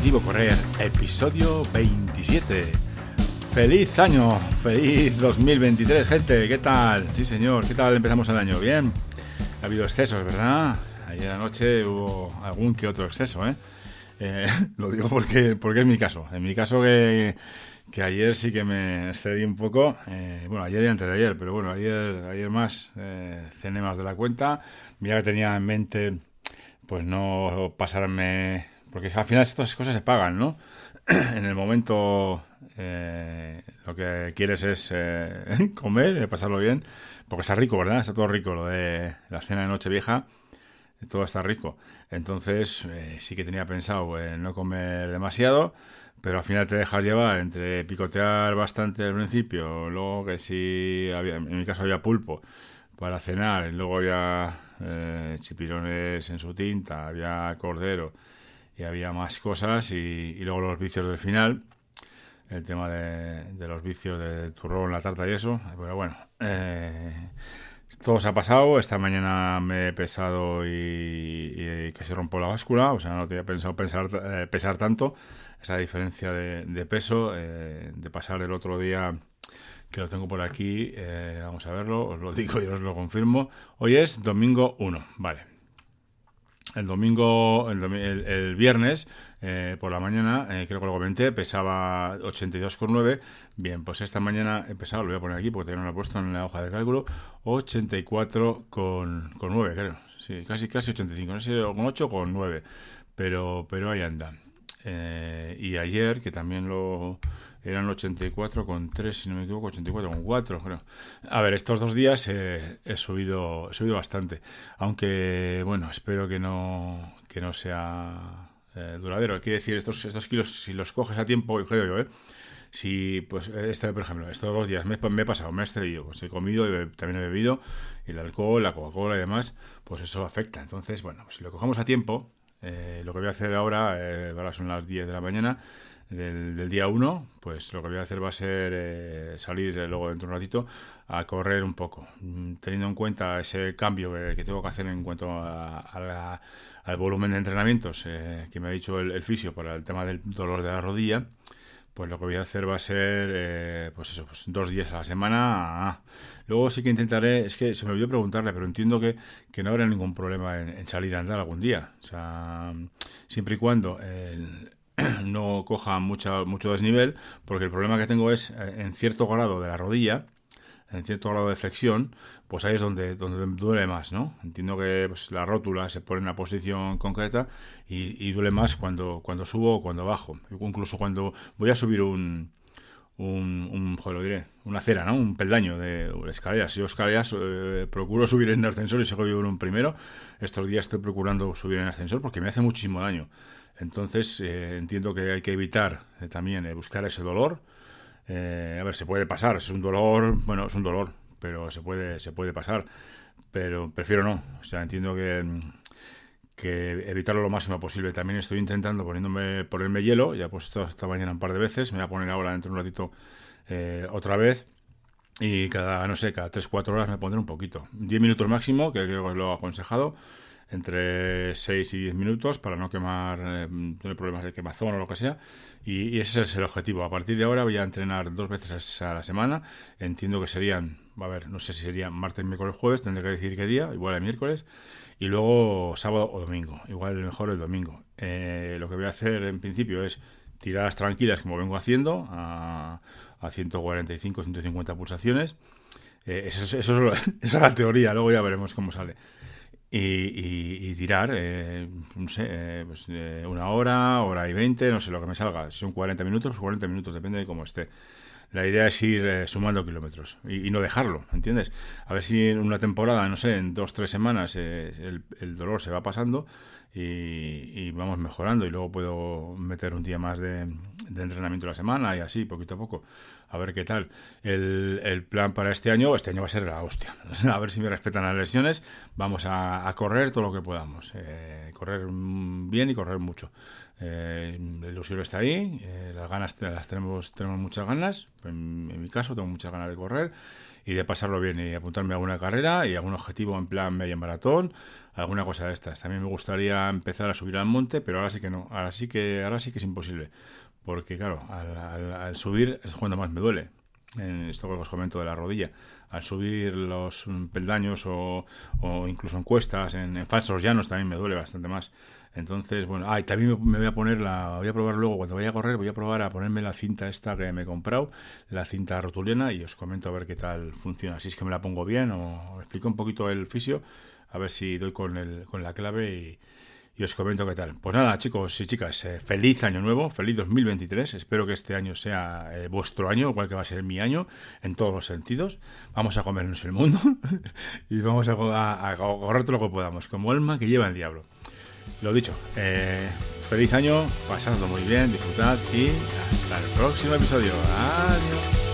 Objetivo Correr, episodio 27. Feliz año, feliz 2023, gente, ¿qué tal? Sí, señor, ¿qué tal empezamos el año? Bien. Ha habido excesos, ¿verdad? Ayer anoche hubo algún que otro exceso, ¿eh? eh lo digo porque, porque es mi caso. En mi caso que, que ayer sí que me excedí un poco. Eh, bueno, ayer y antes de ayer, pero bueno, ayer, ayer más eh, cené más de la cuenta. Mira que tenía en mente pues no pasarme porque al final estas cosas se pagan, ¿no? en el momento eh, lo que quieres es eh, comer, pasarlo bien, porque está rico, ¿verdad? Está todo rico, lo de la cena de Nochevieja, todo está rico. Entonces eh, sí que tenía pensado en no comer demasiado, pero al final te dejas llevar entre picotear bastante al principio, luego que sí, en mi caso había pulpo para cenar, luego había chipirones en su tinta, había cordero y había más cosas y, luego los vicios del final, el tema de, los vicios de turrón, la tarta y eso, pero bueno, eh, todo se ha pasado, esta mañana me he pesado y, que se rompió la báscula, o sea, no tenía pensado pensar, eh, pesar tanto, esa diferencia de, peso, eh, de pasar el otro día que lo tengo por aquí, vamos a verlo, os lo digo y os lo confirmo. Hoy es domingo 1, vale el domingo, el, viernes, eh, por la mañana, eh, creo que lo comenté, pesaba 82,9. Bien, pues esta mañana he lo voy a poner aquí porque no lo he puesto en la hoja de cálculo, 84,9, creo. Sí, casi, casi 85, no sé, con 8 con 9. Pero, pero ahí anda. Eh, y ayer, que también lo, eran 84 con 3, si no me equivoco, 84 con 4, creo. A ver, estos dos días he, subido, he subido bastante, aunque, bueno, espero que no, que no sea eh, duradero. Quiere decir, estos, estos kilos, si los coges a tiempo, creo yo, ¿eh? Si, pues, este, por ejemplo, estos dos días me, he pasado, me he excedido, pues he comido y también he bebido, el alcohol, la Coca-Cola y demás, pues eso afecta. Entonces, bueno, pues si lo cogemos a tiempo, eh, lo que voy a hacer ahora, eh, ahora son las 10 de la mañana, del, día 1, pues lo que voy a hacer va a ser eh, salir eh, luego dentro de un ratito a correr un poco, mm, teniendo en cuenta ese cambio que, tengo que hacer en cuanto a, al volumen de entrenamientos eh, que me ha dicho el, fisio para el tema del dolor de la rodilla. Pues lo que voy a hacer va a ser, pues eso, pues dos días a la semana. Luego sí que intentaré, es que se me olvidó preguntarle, pero entiendo que, que no habrá ningún problema en, en, salir a andar algún día. O sea, siempre y cuando el, no coja mucho desnivel, porque el problema que tengo es eh, en cierto grado de la rodilla, en cierto grado de flexión, pues ahí es donde, donde duele más, ¿no? Entiendo que pues, la rótula se pone en una posición concreta y, duele más cuando, cuando subo o cuando bajo. Incluso cuando voy a subir un, un, joder, diré, una acera, ¿no? Un peldaño de escaleras. Yo escaleras eh, procuro subir en ascensor y si vivo en un primero. Estos días estoy procurando subir en ascensor porque me hace muchísimo daño. Entonces eh, entiendo que hay que evitar eh, también eh, buscar ese dolor. a ver, se puede pasar, es un dolor, bueno, es un dolor, pero se puede, se puede pasar. Pero prefiero no. O sea, entiendo que, que evitarlo lo máximo posible. También estoy intentando poniéndome, ponerme hielo, ya he puesto esta mañana un par de veces, me voy a poner ahora dentro de un ratito otra vez. Y cada, no sé, cada 3-4 horas me pondré un poquito. 10 minutos máximo, que creo que es lo aconsejado entre 6 y 10 minutos para no quemar, eh, tener problemas de quemazón o lo que sea. Y, ese es el objetivo. A partir de ahora voy a entrenar dos veces a la semana. Entiendo que serían, a ver, no sé si serían martes, miércoles, jueves, tendré que decir qué día, igual el miércoles. Y luego sábado o domingo, igual mejor el domingo. Eh, lo que voy a hacer en principio es tiradas tranquilas como vengo haciendo a, a 145, 150 pulsaciones. Eh, eso, eso, esa es la teoría, luego ya veremos cómo sale y, tirar, eh, no sé, eh, pues, eh, una hora, hora y veinte, no sé lo que me salga. Si son 40 minutos, pues 40 minutos, depende de cómo esté. La idea es ir sumando kilómetros y, no dejarlo, ¿entiendes? A ver si en una temporada, no sé, en dos, tres semanas el, dolor se va pasando y, vamos mejorando y luego puedo meter un día más de, de entrenamiento a la semana y así, poquito a poco a ver qué tal. El, plan para este año, este año va a ser la hostia. A ver si me respetan las lesiones. Vamos a, correr todo lo que podamos. Eh, correr bien y correr mucho. Eh, el ilusión está ahí, eh, las ganas las tenemos, tenemos muchas ganas, en, en, mi caso tengo muchas ganas de correr y de pasarlo bien y apuntarme a alguna carrera y algún objetivo en plan medio maratón, alguna cosa de estas. También me gustaría empezar a subir al monte, pero ahora sí que no, ahora sí que, ahora sí que es imposible, porque claro, al, subir es cuando más me duele. En esto que os comento de la rodilla, al subir los peldaños o, incluso en cuestas, en, falsos llanos también me duele bastante más. Entonces, bueno, ah, también me, voy a poner la, voy a probar luego cuando vaya a correr, voy a probar a ponerme la cinta esta que me he comprado, la cinta rotuliana y os comento a ver qué tal funciona, si es que me la pongo bien o explico un poquito el fisio, a ver si doy con, el, con la clave y, os comento qué tal. Pues nada, chicos y chicas, eh, feliz año nuevo, feliz 2023. Espero que este año sea eh, vuestro año, igual que va a ser mi año, en todos los sentidos. Vamos a comernos el mundo y vamos a, a, correr todo lo que podamos, como alma que lleva el diablo. Lo dicho, eh, feliz año, pasadlo muy bien, disfrutad y hasta el próximo episodio. Adiós.